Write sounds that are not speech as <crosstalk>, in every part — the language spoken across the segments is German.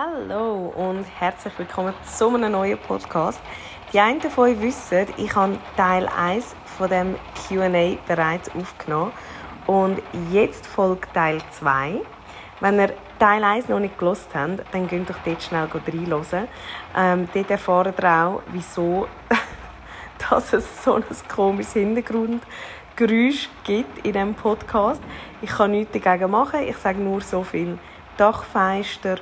Hallo und herzlich willkommen zu einem neuen Podcast. Die einen von euch wissen, ich habe Teil 1 von dem Q&A bereits aufgenommen und jetzt folgt Teil 2. Wenn ihr Teil 1 noch nicht gelost habt, dann könnt ihr dort schnell reinhören. Ähm, dort erfahren ihr auch, wieso <laughs> dass es so ein komisches Hintergrundgeräusch gibt in diesem Podcast. Ich kann nichts dagegen machen. Ich sage nur so viel Dachfenster,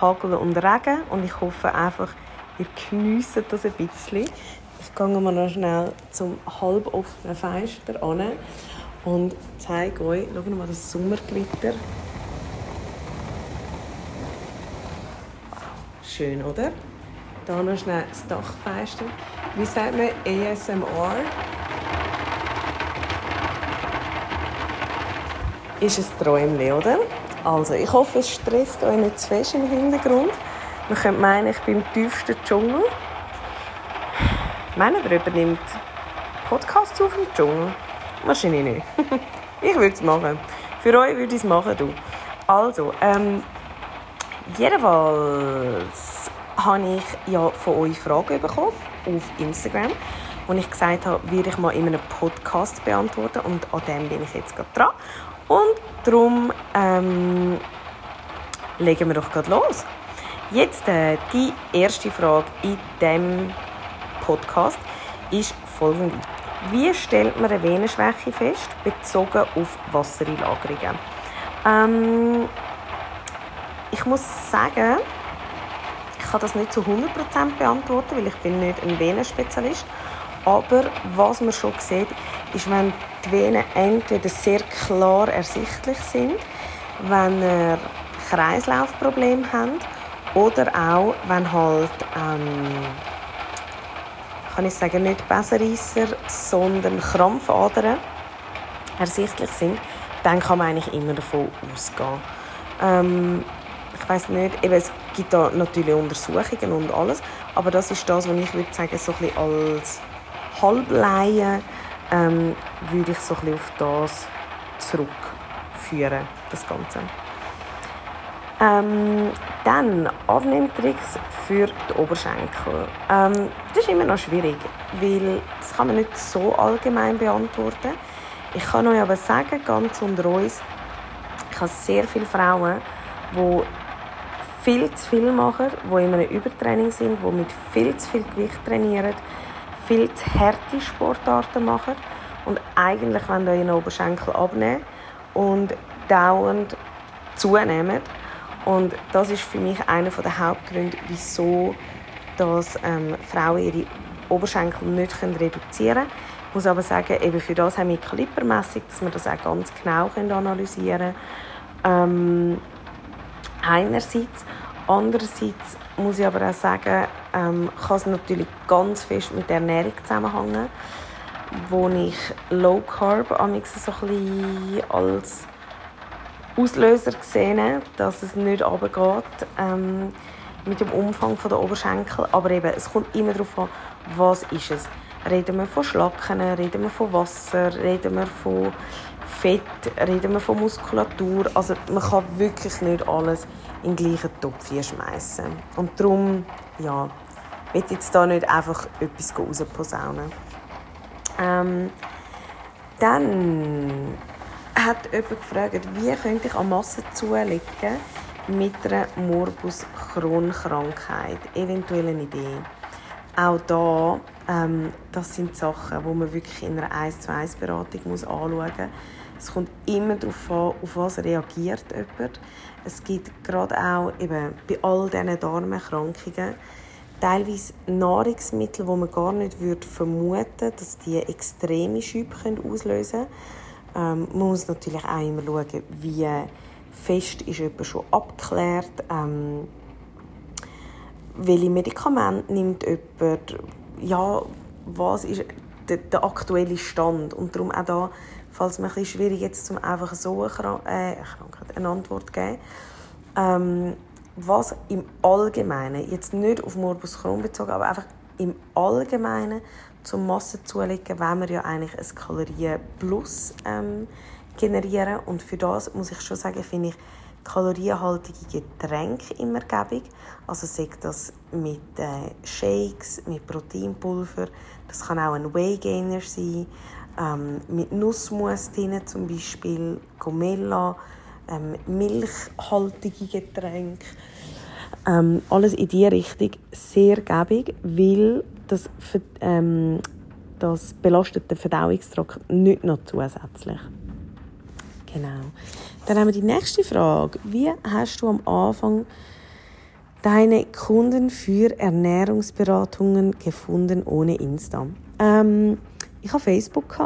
Hagel und Regen. Und ich hoffe einfach, ihr geniesst das ein bisschen. Ich gehe mal noch schnell zum halb offenen Fenster an und zeige euch, schaut mal das Sommergewitter. Schön, oder? Hier noch schnell das Dachfenster. Wie sagt man ASMR? Ist ein Träumchen, oder? Also, ich hoffe, es stresst euch nicht zu fest im Hintergrund. Man könnte meinen, ich bin im tiefsten Dschungel. Meinen ihr, übernimmt Podcasts auf dem Dschungel? Wahrscheinlich nicht. <laughs> ich würde es machen. Für euch würde ich es machen, du. Also, ähm, jedenfalls habe ich ja von euch Fragen bekommen auf Instagram, wo ich gesagt habe, würde ich mal in einem Podcast beantworten und an dem bin ich jetzt gerade dran. Und darum ähm, legen wir doch gerade los. Jetzt äh, die erste Frage in diesem Podcast ist folgende. Wie stellt man eine Venenschwäche fest, bezogen auf Wassereinlagerungen? Ähm, ich muss sagen, ich kann das nicht zu 100% beantworten, weil ich bin nicht ein Venenspezialist. Aber was man schon sieht, ist, wenn die Venen entweder sehr klar ersichtlich sind, wenn ihr Kreislaufprobleme habt oder auch, wenn halt, ähm, kann ich sagen, nicht Besserwisser, sondern Krampfadern ersichtlich sind, dann kann man eigentlich immer davon ausgehen. Ähm, ich weiß nicht, eben, es gibt da natürlich Untersuchungen und alles, aber das ist das, was ich würde sagen, so ein bisschen als Halbleihe ähm, würde ich so ein auf das zurückführen, das Ganze. Ähm, dann Abnehmtricks für die Oberschenkel. Ähm, das ist immer noch schwierig, weil das kann man nicht so allgemein beantworten. Ich kann euch aber sagen, ganz unter uns, ich habe sehr viele Frauen, die viel zu viel machen, die in einem Übertraining sind, die mit viel zu viel Gewicht trainieren, viel zu harte Sportarten machen und eigentlich wollen ihren Oberschenkel abnehmen und dauernd zunehmen. Und das ist für mich einer der Hauptgründe, wieso dass, ähm, Frauen ihre Oberschenkel nicht reduzieren können. Ich muss aber sagen, eben für das haben wir Kalibermessung, dass wir das auch ganz genau analysieren können. Ähm, einerseits. Andererseits muss ich aber auch sagen, ähm, kann es natürlich ganz fest mit der Ernährung zusammenhängen, wo ich Low Carb so ein bisschen als Auslöser gesehen dass es nicht runtergeht ähm, mit dem Umfang der Oberschenkel. Aber eben, es kommt immer darauf an, was ist es. Reden wir von Schlacken, reden wir von Wasser, reden wir von Fett, reden wir von Muskulatur. Also man kann wirklich nicht alles in den gleichen Topf schmeißen. Und darum, ja, will jetzt da nicht einfach etwas rausposaunen. Ähm, dann hat jemand gefragt, wie könnte ich an Masse zulegen mit einer Morbus Crohn-Krankheit? Eventuell eine Idee. Auch da, ähm, das sind Sachen, die man wirklich in einer 1 zu 1 Beratung anschauen muss. Es kommt immer darauf an, auf was reagiert jemand. Es gibt gerade auch eben bei all diesen Darmerkrankungen teilweise Nahrungsmittel, wo man gar nicht würde vermuten dass die extreme Schübe auslösen können. Ähm, man muss natürlich auch immer schauen, wie fest ist jemand schon abgeklärt, ähm, welche Medikamente nimmt jemand, ja, was ist der, der, aktuelle Stand? Und darum auch da, falls mir ein schwierig jetzt zum einfach so eine, äh, eine Antwort zu geben, ähm, was im Allgemeinen, jetzt nicht auf Morbus Crohn bezogen, aber einfach im Allgemeinen zum Masse zulegen, wenn wir ja eigentlich ein Kalorien-Plus ähm, generieren. Und für das muss ich schon sagen, finde ich kalorienhaltige Getränke immer gäbig. Also sagt das mit äh, Shakes, mit Proteinpulver, das kann auch ein Whey Gainer sein, ähm, mit Nussmus drin zum Beispiel, Gomella, ähm, milchhaltige Getränke. Ähm, alles in diese Richtung sehr gäbig, weil das, ähm, das belastet den Verdauungstrakt nicht noch zusätzlich. Genau. Dann haben wir die nächste Frage. Wie hast du am Anfang deine Kunden für Ernährungsberatungen gefunden ohne Insta? Ähm, ich habe Facebook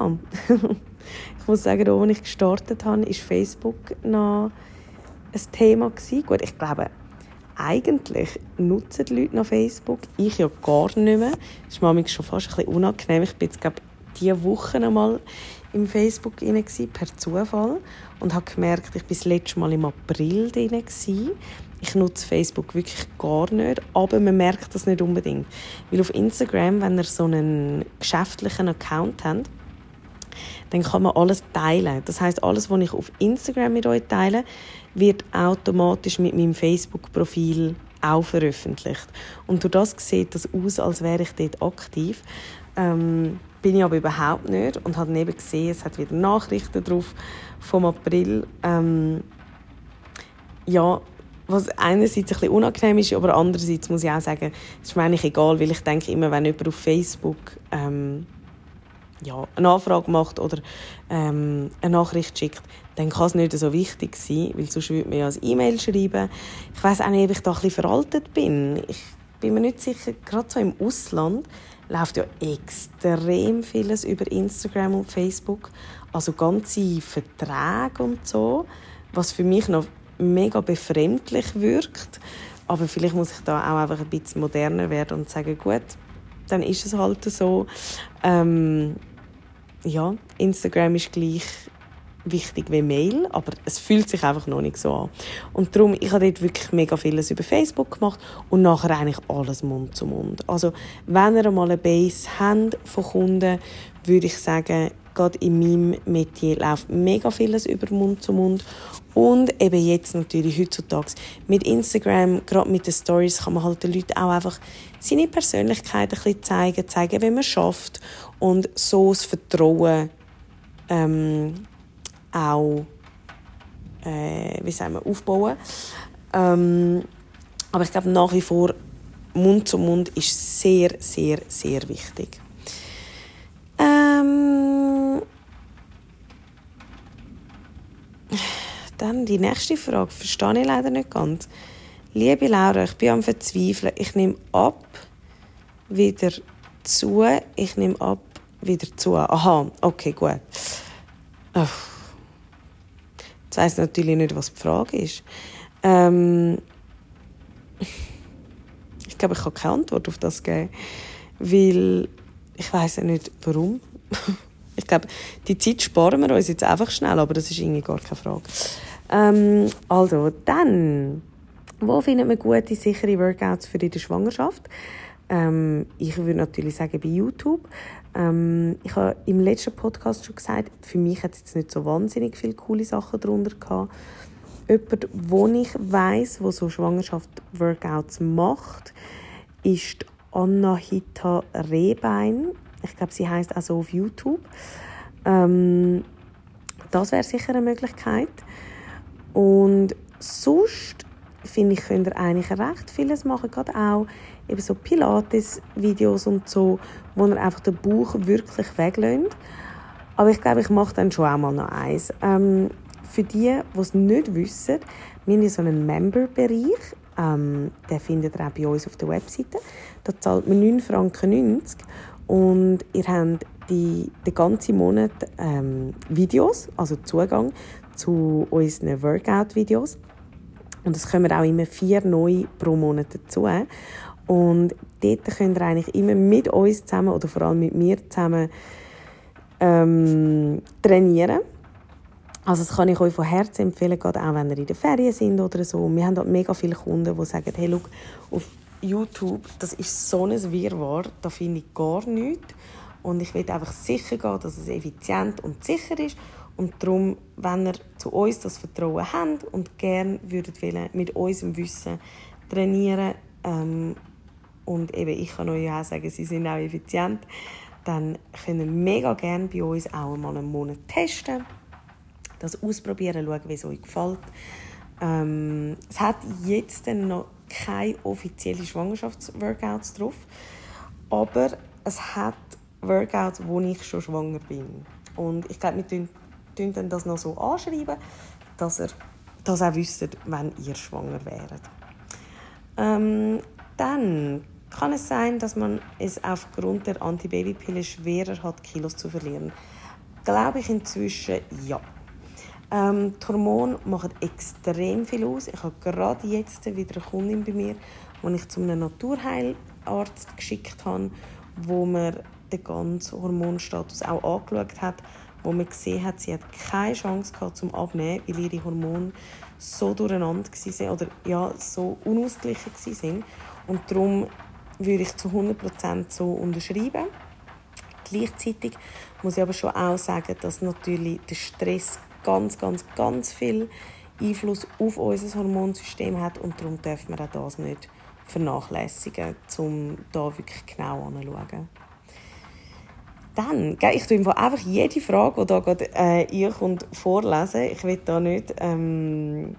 <laughs> ich muss sagen, als ich gestartet habe, ist Facebook noch ein Thema. Gut, ich glaube, eigentlich nutzen die Leute noch Facebook. Ich ja gar nicht mehr. Das ist mir schon fast ein bisschen unangenehm. Ich bin jetzt, glaube diese Woche einmal im Facebook rein, per Zufall und habe gemerkt, ich war das letzte Mal im April drin. Ich nutze Facebook wirklich gar nicht, aber man merkt das nicht unbedingt. Weil auf Instagram, wenn ihr so einen geschäftlichen Account habt, dann kann man alles teilen. Das heißt, alles, was ich auf Instagram mit euch teile, wird automatisch mit meinem Facebook-Profil auch veröffentlicht. Und durch das sieht das aus, als wäre ich dort aktiv. Ähm, bin ich aber überhaupt nicht und habe neben gesehen, es hat wieder Nachrichten drauf vom April. Ähm, ja, was einerseits ein bisschen unangenehm ist, aber andererseits muss ich auch sagen, es ist mir eigentlich egal, weil ich denke immer, wenn jemand auf Facebook ähm, ja, eine Anfrage macht oder ähm, eine Nachricht schickt, dann kann es nicht so wichtig sein, weil sonst würde man ja als E-Mail schreiben. Ich weiß auch nicht, ob ich da ein bisschen veraltet bin. Ich bin mir nicht sicher, gerade so im Ausland läuft ja extrem vieles über Instagram und Facebook, also ganze Verträge und so, was für mich noch mega befremdlich wirkt. Aber vielleicht muss ich da auch einfach ein bisschen moderner werden und sagen, gut, dann ist es halt so. Ähm, ja, Instagram ist gleich wichtig wie Mail, aber es fühlt sich einfach noch nicht so an. Und darum, ich habe dort wirklich mega vieles über Facebook gemacht und nachher eigentlich alles Mund zu Mund. Also, wenn ihr einmal eine Base habt von Kunden, würde ich sagen, gerade in meinem Metier läuft mega vieles über Mund zu Mund. Und eben jetzt natürlich heutzutage mit Instagram, gerade mit den Stories, kann man halt den Leuten auch einfach seine Persönlichkeit ein bisschen zeigen, zeigen, wie man schafft und so das Vertrauen ähm, auch äh, wie sagen wir, aufbauen. Ähm, aber ich glaube nach wie vor Mund zu Mund ist sehr, sehr, sehr wichtig. Ähm, dann die nächste Frage, verstehe ich leider nicht ganz. Liebe Laura, ich bin am Verzweifeln. Ich nehme ab, wieder zu. Ich nehme ab, wieder zu. Aha, okay, gut. Ach. Jetzt weiss natürlich nicht, was die Frage ist. Ähm, ich glaube, ich kann keine Antwort auf das geben, weil ich weiß ja nicht, warum. <laughs> ich glaube, die Zeit sparen wir uns jetzt einfach schnell, aber das ist irgendwie gar keine Frage. Ähm, also, dann, wo findet man gute, sichere Workouts für der Schwangerschaft? Ähm, ich würde natürlich sagen bei YouTube. Ähm, ich habe im letzten Podcast schon gesagt, für mich hat es jetzt nicht so wahnsinnig viele coole Sachen darunter gehabt. Jemand, wo ich weiß, wo so Schwangerschaft-Workouts macht, ist Anahita Rehbein. Ich glaube, sie heißt auch so auf YouTube. Ähm, das wäre sicher eine Möglichkeit. Und sonst finde ich, könnt ihr eigentlich recht vieles machen, gerade auch eben so Pilates-Videos und so, wo ihr einfach den Bauch wirklich weglässt. Aber ich glaube, ich mache dann schon auch mal noch eins. Ähm, für die, die es nicht wissen, wir haben so einen Member-Bereich. Ähm, den findet ihr auch bei uns auf der Webseite. Da zahlt man 9,90 Franken und ihr habt die, den ganzen Monat ähm, Videos, also Zugang zu unseren Workout-Videos. Und es kommen auch immer vier neue pro Monat dazu. Und dort könnt ihr eigentlich immer mit uns zusammen oder vor allem mit mir zusammen ähm, trainieren. Also das kann ich euch von Herzen empfehlen, gerade auch wenn ihr in der Ferien sind oder so. Wir haben dort mega viele Kunden, die sagen, hey, look, auf YouTube, das ist so ein Wirrwarr, da finde ich gar nichts. Und ich will einfach sicher gehen, dass es effizient und sicher ist. Und darum, wenn ihr zu uns das Vertrauen habt und gerne würdet mit unserem Wissen trainieren ähm, und eben ich kann euch auch sagen, sie sind auch effizient, dann könnt ihr mega gerne bei uns auch mal einen Monat testen das ausprobieren, schauen, wie es euch gefällt. Ähm, es hat jetzt noch keine offiziellen Schwangerschaftsworkouts drauf, aber es hat Workouts, wo ich schon schwanger bin. Und ich glaube, wir tun, dann das noch so anschreiben, dass ihr das auch wisst, wenn ihr schwanger wäret. Ähm, dann kann es sein, dass man es aufgrund der Antibabypille schwerer hat, Kilos zu verlieren. Glaube ich inzwischen ja. Ähm, die Hormone machen extrem viel aus. Ich habe gerade jetzt wieder eine Kundin bei mir, die ich zu einem Naturheilarzt geschickt habe, wo mir den ganzen Hormonstatus auch angeschaut hat, wo man gesehen hat, sie hat keine Chance gehabt zum Abnehmen, weil ihre Hormone so durcheinander waren oder ja, so unausgeglichen waren. Und darum würde ich zu 100% so unterschreiben. Gleichzeitig muss ich aber schon auch sagen, dass natürlich der Stress ganz, ganz, ganz viel Einfluss auf unser Hormonsystem hat und darum dürfen wir auch das nicht vernachlässigen, um da wirklich genau anzuschauen. Dann, ich tue einfach jede Frage, die da gerade äh, kommt, vorlesen. Ich will da nicht, ähm,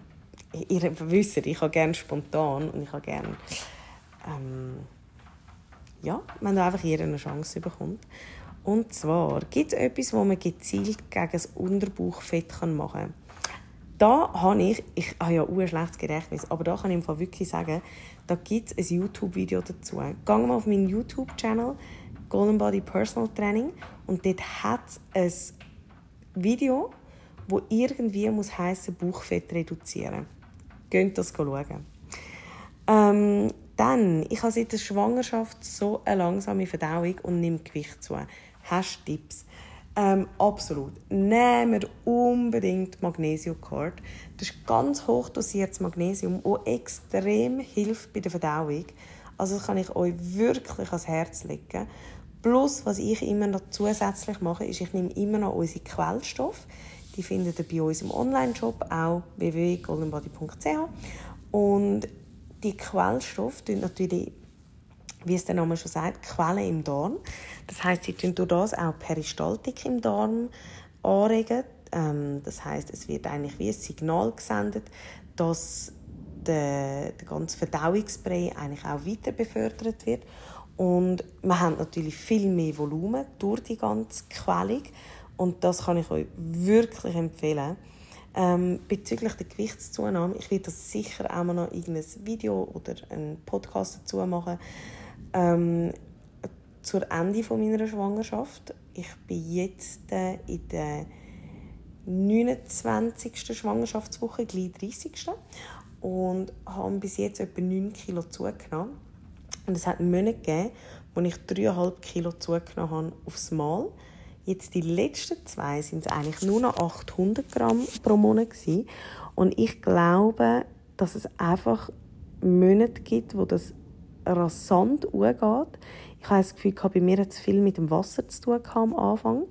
ihr wisst, ich habe gerne spontan und ich habe gerne, ähm, ja, wenn da einfach jeder eine Chance bekommt. Und zwar gibt es etwas, wo man gezielt gegen das Unterbauchfett machen kann. Da habe ich, ich habe ja ein schlechtes Gedächtnis, aber da kann ich im wirklich sagen, da gibt es ein YouTube-Video dazu. Gang mal auf meinen YouTube-Channel, Golden Body Personal Training, und dort hat es ein Video, wo irgendwie muss heißen Bauchfett reduzieren. Geht das schauen. Ähm, dann, ich habe seit der Schwangerschaft so eine langsame Verdauung und nehme Gewicht zu. Hast du Tipps? Ähm, absolut. Wir unbedingt Magnesium Cord. Das ist ganz hoch dosiertes Magnesium, das extrem hilft bei der Verdauung. Also das kann ich euch wirklich ans Herz legen. Plus, was ich immer noch zusätzlich mache, ist, ich nehme immer noch unsere Quellstoffe. Die findet ihr bei uns im Online-Shop, auch www.goldenbody.ch. Und die Quellstoffe tun natürlich wie es der Name schon sagt, Quellen im Darm. Das heißt, sie tun durch das auch Peristaltik im Darm anregen. Ähm, das heißt, es wird eigentlich wie ein Signal gesendet, dass der, der ganze Verdauungsbrei eigentlich auch weiter befördert wird. Und man hat natürlich viel mehr Volumen durch die ganze Quellung. Und das kann ich euch wirklich empfehlen. Ähm, bezüglich der Gewichtszunahme, ich werde das sicher auch mal noch irgendein Video oder einen Podcast dazu machen ähm, zur Ende von meiner Schwangerschaft. Ich bin jetzt äh, in der 29. Schwangerschaftswoche, gleich 30. Und habe bis jetzt etwa 9 Kilo zugenommen. Und es hat Monate gegeben, wo ich 3,5 Kilo zugenommen habe aufs Mal. Jetzt die letzten zwei sind es eigentlich nur noch 800 Gramm pro Monat gewesen. Und ich glaube, dass es einfach Monate gibt, wo das rasant umgeht. Ich habe das Gefühl, bei mir es viel mit dem Wasser zu tun am Anfang.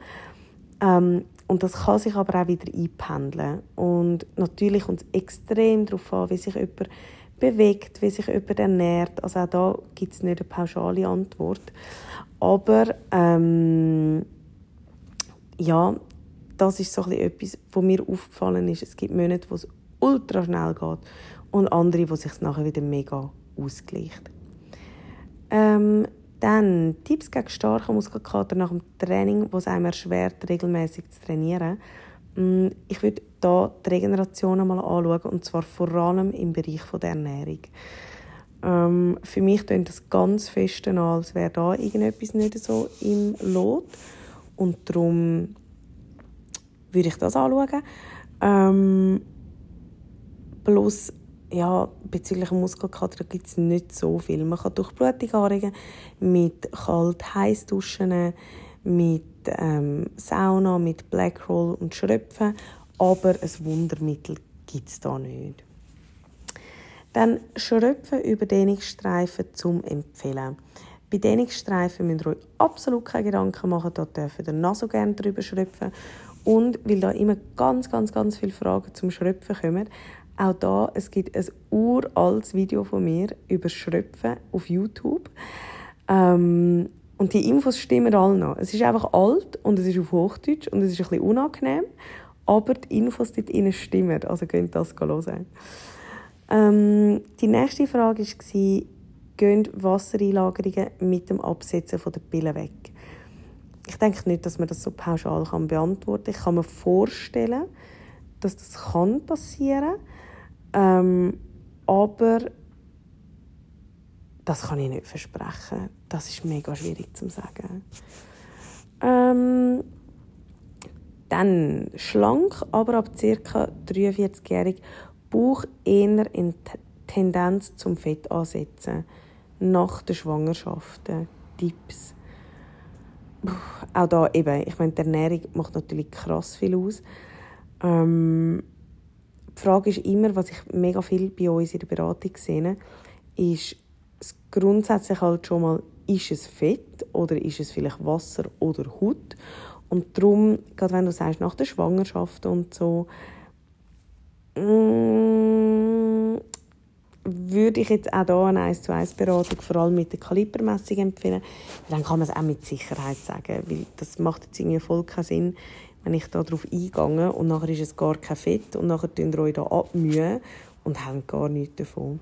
Ähm, und das kann sich aber auch wieder einpendeln. Und natürlich kommt es extrem darauf an, wie sich jemand bewegt, wie sich jemand ernährt. Also auch da gibt es nicht eine pauschale Antwort. Aber ähm, ja, das ist so etwas, was mir aufgefallen ist. Es gibt Monate, wo es ultra schnell geht und andere, wo sich nachher wieder mega ausgleicht. Ähm, dann Tipps gegen starke Muskelkater nach dem Training, wo es einem erschwert, regelmäßig zu trainieren. Mm, ich würde hier die Regeneration einmal anschauen, und zwar vor allem im Bereich der Ernährung. Ähm, für mich klingt das ganz fest an, als wäre da irgendetwas nicht so im Lot. Und darum würde ich das anschauen. Ähm, plus, ja, bezüglich Muskelkater gibt es nicht so viel. Man kann durch Blutung anregen mit kalt-heiß duschen, mit ähm, Sauna, mit Blackroll und Schröpfen, aber ein Wundermittel gibt es da nicht. Dann Schröpfen über Dehnungsstreifen zum Empfehlen. Bei Dehnungsstreifen müsst ihr euch absolut keine Gedanken machen, da dürfen ihr noch so gerne drüber schröpfen. Und weil da immer ganz, ganz, ganz viele Fragen zum Schröpfen kommen, auch da, es gibt ein uraltes Video von mir über Schröpfen auf YouTube. Ähm, und die Infos stimmen alle noch. Es ist einfach alt und es ist auf Hochdeutsch und es ist ein bisschen unangenehm, aber die Infos dort innen stimmen. Also könnt das hören. Ähm, die nächste Frage war, gehen Wassereinlagerungen mit dem Absetzen der Pille weg? Ich denke nicht, dass man das so pauschal beantworten kann. Ich kann mir vorstellen, dass das kann passieren kann. Ähm, aber das kann ich nicht versprechen. Das ist mega schwierig zu sagen. Ähm, dann schlank, aber ab ca. 43-jährig Bauch eher in Tendenz zum Fett ansetzen. Nach der Schwangerschaft. Tipps. Auch da eben, ich meine, die Ernährung macht natürlich krass viel aus. Ähm, die Frage ist immer, was ich mega viel bei uns in der Beratung sehe, ist grundsätzlich halt schon mal, ist es Fett oder ist es vielleicht Wasser oder Haut? Und darum, gerade wenn du sagst, nach der Schwangerschaft und so, Mm, würde ich jetzt auch hier eine 1 zu 1 Beratung vor allem mit der Kalibermessung empfehlen. Dann kann man es auch mit Sicherheit sagen, weil das macht jetzt irgendwie voll keinen Sinn, wenn ich darauf eingehe und nachher ist es gar kein Fett und nachher tun ihr euch da abmühen und haben gar nichts davon.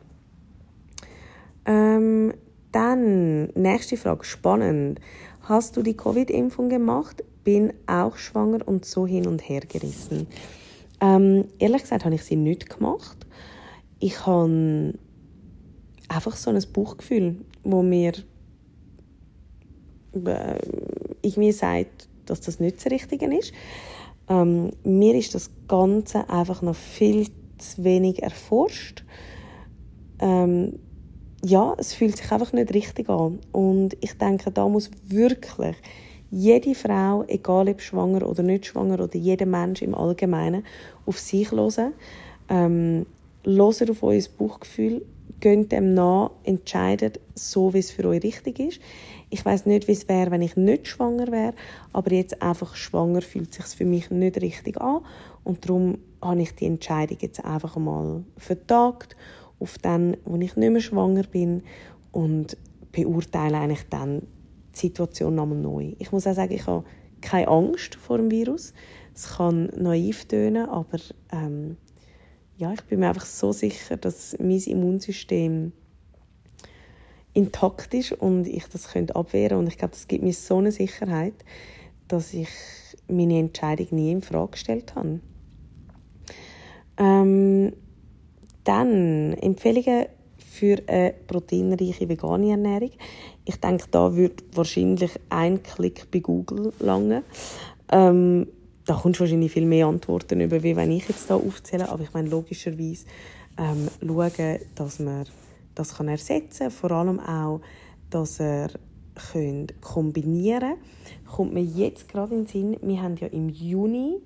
Ähm, dann, nächste Frage, spannend. Hast du die Covid-Impfung gemacht? Bin auch schwanger und so hin und her gerissen. Ähm, ehrlich gesagt habe ich sie nicht gemacht. Ich habe einfach so ein Bauchgefühl, wo mir äh, irgendwie sagt, dass das nicht das Richtige ist. Ähm, mir ist das Ganze einfach noch viel zu wenig erforscht. Ähm, ja, es fühlt sich einfach nicht richtig an. Und ich denke, da muss wirklich jede Frau, egal ob schwanger oder nicht schwanger oder jeder Mensch im Allgemeinen, auf sich hören. Ähm, hören auf euer Bauchgefühl, geht dem nach, entscheidet so, wie es für euch richtig ist. Ich weiß nicht, wie es wäre, wenn ich nicht schwanger wäre, aber jetzt einfach schwanger fühlt sich für mich nicht richtig an und darum habe ich die Entscheidung jetzt einfach mal vertagt auf dann, wo ich nicht mehr schwanger bin und beurteile eigentlich dann die Situation nochmal neu. Ich muss auch sagen, ich habe keine Angst vor dem Virus. Es kann naiv tönen, aber ähm, ja, ich bin mir einfach so sicher, dass mein Immunsystem intakt ist und ich das könnte abwehren und ich glaube, das gibt mir so eine Sicherheit, dass ich meine Entscheidung nie in Frage gestellt habe. Ähm, dann Empfehlungen für eine proteinreiche vegane Ernährung. Ich denke, da wird wahrscheinlich ein Klick bei Google lange. Ähm, da kommst du wahrscheinlich viel mehr Antworten über, wie wenn ich jetzt da aufzähle. Aber ich meine, logischerweise ähm, schauen, dass man das kann ersetzen kann. Vor allem auch, dass er könnt kombinieren Kommt mir jetzt gerade in den Sinn, wir haben ja im Juni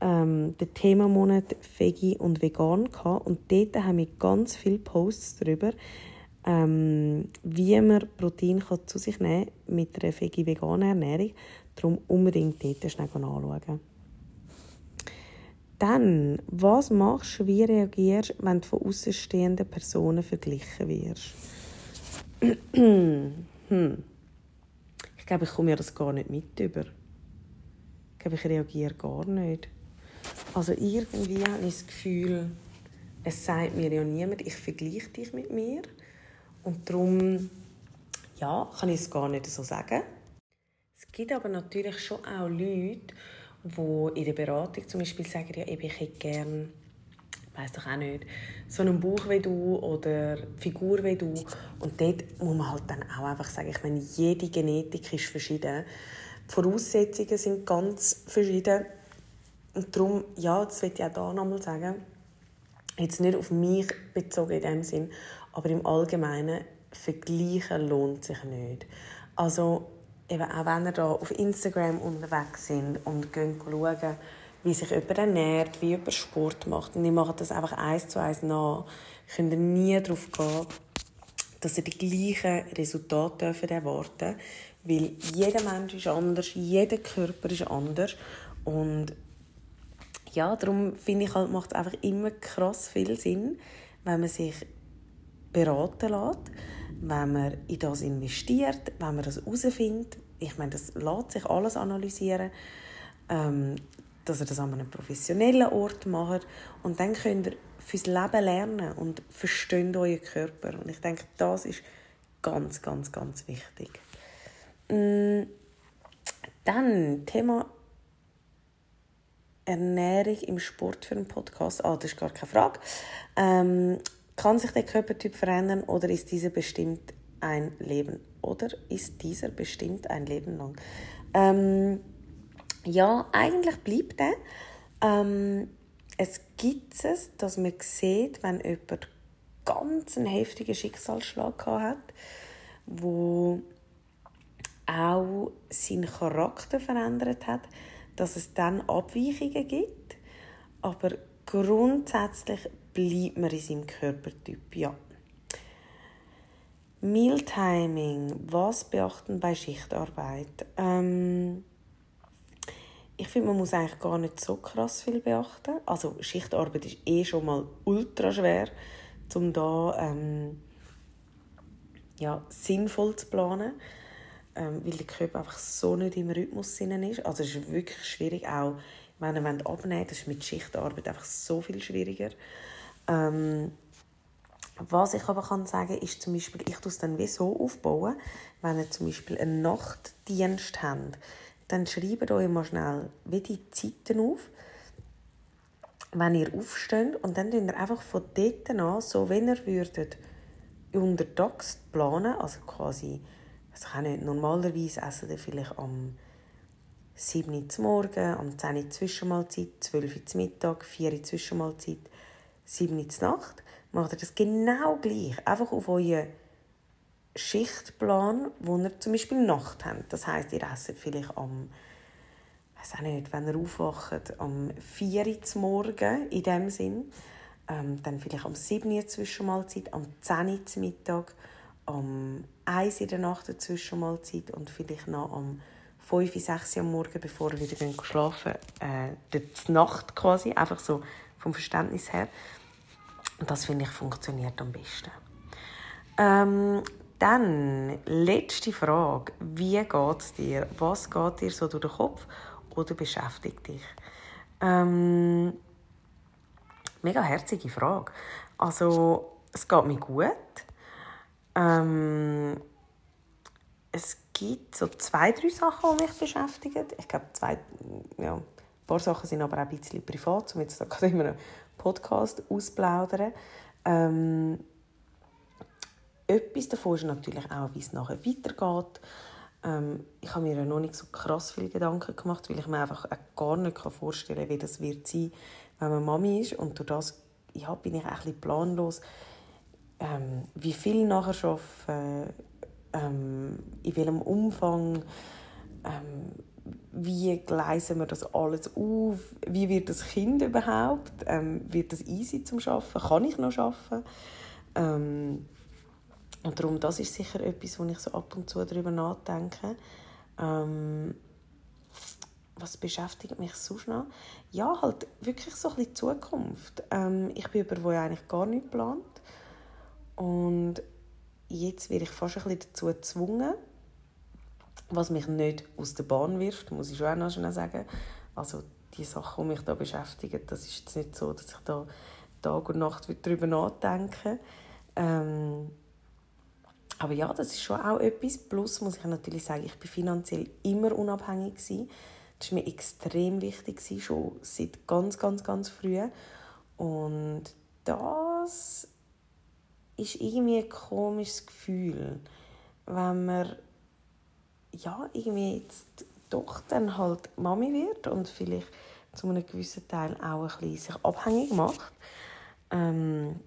ähm, den Themamonat Veggie und Vegan gehabt und dort haben wir ganz viele Posts darüber, ähm, wie man Protein kann zu sich nehmen kann mit einer Veggie-veganen Ernährung. Darum unbedingt dort schnell anschauen. Dann, was machst du, wie reagierst du, wenn du von außenstehenden Personen verglichen wirst? <clears throat> hm. Ich glaube, ich komme mir das gar nicht mit über. Ich glaube, ich reagiere gar nicht. Also irgendwie habe ich das Gefühl, es sagt mir ja niemand, ich vergleiche dich mit mir. Und darum ja, kann ich es gar nicht so sagen. Es gibt aber natürlich schon auch Leute, die in der Beratung zum Beispiel sagen, ja, ich hätte gerne, weiß doch auch nicht, so einen Bauch wie du oder Figur wie du. Und dort muss man halt dann auch einfach sagen, ich meine, jede Genetik ist verschieden. die Voraussetzungen sind ganz verschieden. Und darum, ja, das will ich auch hier nochmal sagen, jetzt nicht auf mich bezogen in dem Sinn, aber im Allgemeinen, vergleichen lohnt sich nicht. Also, eben auch wenn ihr da auf Instagram unterwegs sind und schauen, wie sich jemand ernährt, wie jemand Sport macht, und ihr macht das einfach eins zu eins nach, könnt ihr nie darauf gehen, dass ihr die gleichen Resultate erwarten dürft, weil jeder Mensch ist anders, jeder Körper ist anders. Und ja, darum finde ich halt, macht es einfach immer krass viel Sinn, wenn man sich beraten lässt, wenn man in das investiert, wenn man das herausfindet. Ich meine, das lässt sich alles analysieren, ähm, dass ihr das an einem professionellen Ort macht und dann könnt ihr fürs Leben lernen und versteht euren Körper. Und ich denke, das ist ganz, ganz, ganz wichtig. Mm, dann Thema Ernährung im Sport für einen Podcast. Ah, das ist gar keine Frage. Ähm, kann sich der Körpertyp verändern oder ist dieser bestimmt ein Leben? Oder ist dieser bestimmt ein Leben lang? Ähm, ja, eigentlich bleibt er. Ähm, es gibt es, dass man sieht, wenn jemand ganz einen heftigen Schicksalsschlag hat, wo auch seinen Charakter verändert hat, dass es dann Abweichungen gibt, aber grundsätzlich bleibt man in seinem Körpertyp, ja. Mealtiming, was beachten bei Schichtarbeit? Ähm, ich finde, man muss eigentlich gar nicht so krass viel beachten. Also Schichtarbeit ist eh schon mal ultra schwer, um da ähm, ja, sinnvoll zu planen ähm, weil der Körper einfach so nicht im Rhythmus ist. Also es ist wirklich schwierig, auch wenn ihr abnehmen wollt, das ist mit Schichtarbeit einfach so viel schwieriger. Ähm, was ich aber kann sagen ist zum Beispiel, ich tue es dann wie so aufbauen, wenn ihr zum Beispiel einen Nachtdienst habt, dann schreibt euch mal schnell wie die Zeiten auf, wenn ihr aufsteht und dann ihr einfach von dort an, so wenn ihr würdet, untertags planen, also quasi also ich nicht, normalerweise essen wir vielleicht am 7 Uhr Morgen, am 10 Uhr Zwischenmahlzeit, 12 Uhr Mittag, 4 Uhr Zwischenmahlzeit, 7 Uhr Nacht. Macht ihr das genau gleich, einfach auf euren Schichtplan, wo ihr zum Beispiel Nacht habt. Das heisst, ihr esst vielleicht am weiß auch nicht, wenn ihr aufwacht, am 4 Uhr Morgen, in dem Sinn, ähm, dann vielleicht am 7 Uhr Zwischenmahlzeit, am 10 Uhr Mittag, am 1 in der Nacht Zwischenmahlzeit und vielleicht noch am 5, 6 Uhr am Morgen, bevor wir wieder schlafen gehen, äh, die Nacht quasi, einfach so vom Verständnis her. Und das finde ich funktioniert am besten. Ähm, dann, letzte Frage. Wie geht es dir? Was geht dir so durch den Kopf oder beschäftigt dich? Ähm, mega herzige Frage. Also, es geht mir gut. Ähm, es gibt so zwei, drei Sachen, die mich beschäftigen. Ich glaube, zwei, ja, ein paar Sachen sind aber auch ein bisschen privat, um jetzt da gerade immer einen Podcast ausplaudern. Ähm, etwas davon ist natürlich auch, wie es nachher weitergeht. Ähm, ich habe mir ja noch nicht so krass viele Gedanken gemacht, weil ich mir einfach gar nicht vorstellen kann, wie das wird sein, wenn man Mami ist. Und durch das ja, bin ich ein bisschen planlos ähm, wie viel nachher arbeiten, ähm, in welchem Umfang, ähm, wie gleisen wir das alles auf, wie wird das Kind überhaupt, ähm, wird das easy zum Schaffen, kann ich noch schaffen? Ähm, und darum, das ist sicher etwas, wo ich so ab und zu darüber nachdenke. Ähm, was beschäftigt mich sonst noch? Ja, halt wirklich so ein bisschen Zukunft. Ähm, ich bin über wo eigentlich gar nicht geplant. Und jetzt werde ich fast ein bisschen dazu gezwungen, was mich nicht aus der Bahn wirft, muss ich schon auch noch schnell sagen. Also die Sachen, die mich da beschäftigen, das ist jetzt nicht so, dass ich da Tag und Nacht darüber nachdenke. Ähm, aber ja, das ist schon auch etwas. Plus muss ich natürlich sagen, ich bin finanziell immer unabhängig gewesen. Das war mir extrem wichtig, schon seit ganz, ganz, ganz früh. Und das ist irgendwie ein komisches Gefühl, wenn man ja, irgendwie jetzt doch dann halt Mami wird und vielleicht zu einem gewissen Teil auch ein bisschen sich abhängig macht. Ähm,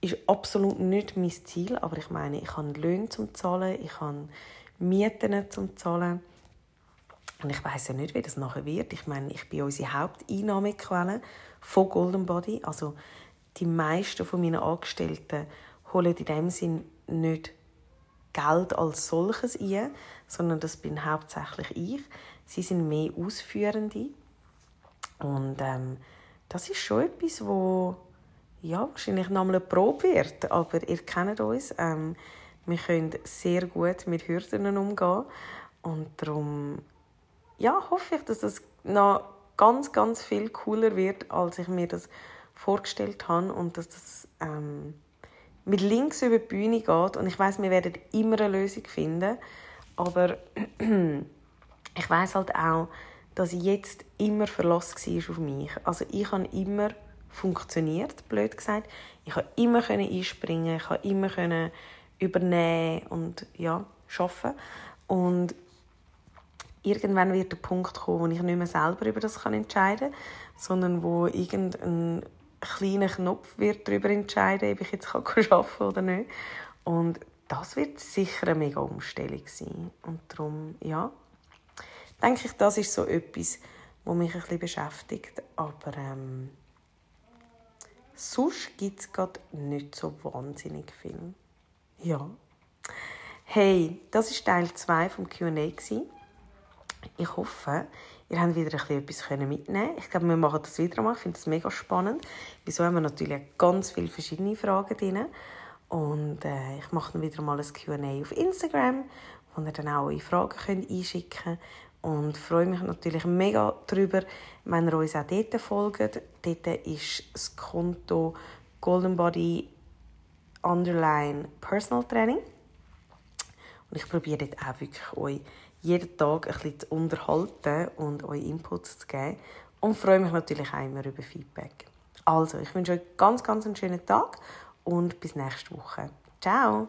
ist absolut nicht mein Ziel, aber ich meine, ich habe Löhne zum Zahlen, ich habe Mieten zum Zahlen und ich weiß ja nicht, wie das nachher wird. Ich meine, ich bin unsere Haupteinnahmequelle von Golden Body, also die meisten von meinen Angestellten holen in dem Sinn nicht Geld als solches ein, sondern das bin hauptsächlich ich. Sie sind mehr Ausführende. Und ähm, das ist schon etwas, wo ja, wahrscheinlich noch einmal eine Probe wird, aber ihr kennt uns. Ähm, wir können sehr gut mit Hürden umgehen. Und darum ja, hoffe ich, dass das noch ganz, ganz viel cooler wird, als ich mir das vorgestellt habe. Und dass das ähm, mit links über die Bühne geht. Und ich weiß, wir werden immer eine Lösung finden, aber <clears throat> ich weiß halt auch, dass ich jetzt immer Verlass war auf mich. Also ich habe immer funktioniert, blöd gesagt. Ich habe immer einspringen, ich habe immer übernehmen und ja, schaffen. Und irgendwann wird der Punkt kommen, wo ich nicht mehr selber über das entscheiden kann, sondern wo irgendein kleiner Knopf wird darüber entscheiden, ob ich jetzt <laughs> arbeiten kann oder nicht. Und das wird sicher eine mega Umstellung sein. Und darum, ja, denke ich, das ist so etwas, was mich ein bisschen beschäftigt. Aber ähm, sonst gibt es gerade nicht so wahnsinnig viel. Ja. Hey, das war Teil 2 vom Q&A. Ich hoffe, ihr habt wieder ein bisschen etwas mitnehmen Ich glaube, wir machen das wieder einmal. Ich finde das mega spannend. Wieso haben wir natürlich ganz viele verschiedene Fragen drin. Und äh, ich mache dann wieder mal ein Q&A auf Instagram, wo ihr dann auch eure Fragen könnt einschicken könnt. Und freue mich natürlich mega darüber, wenn ihr uns auch dort folgt. Dort ist das Konto Golden Body Underline Personal Training. Und ich probiere dort auch wirklich euch jeden Tag ein bisschen zu unterhalten und euch Inputs zu geben. Und freue mich natürlich auch immer über Feedback. Also, ich wünsche euch ganz, ganz einen schönen Tag und bis nächste Woche. Ciao!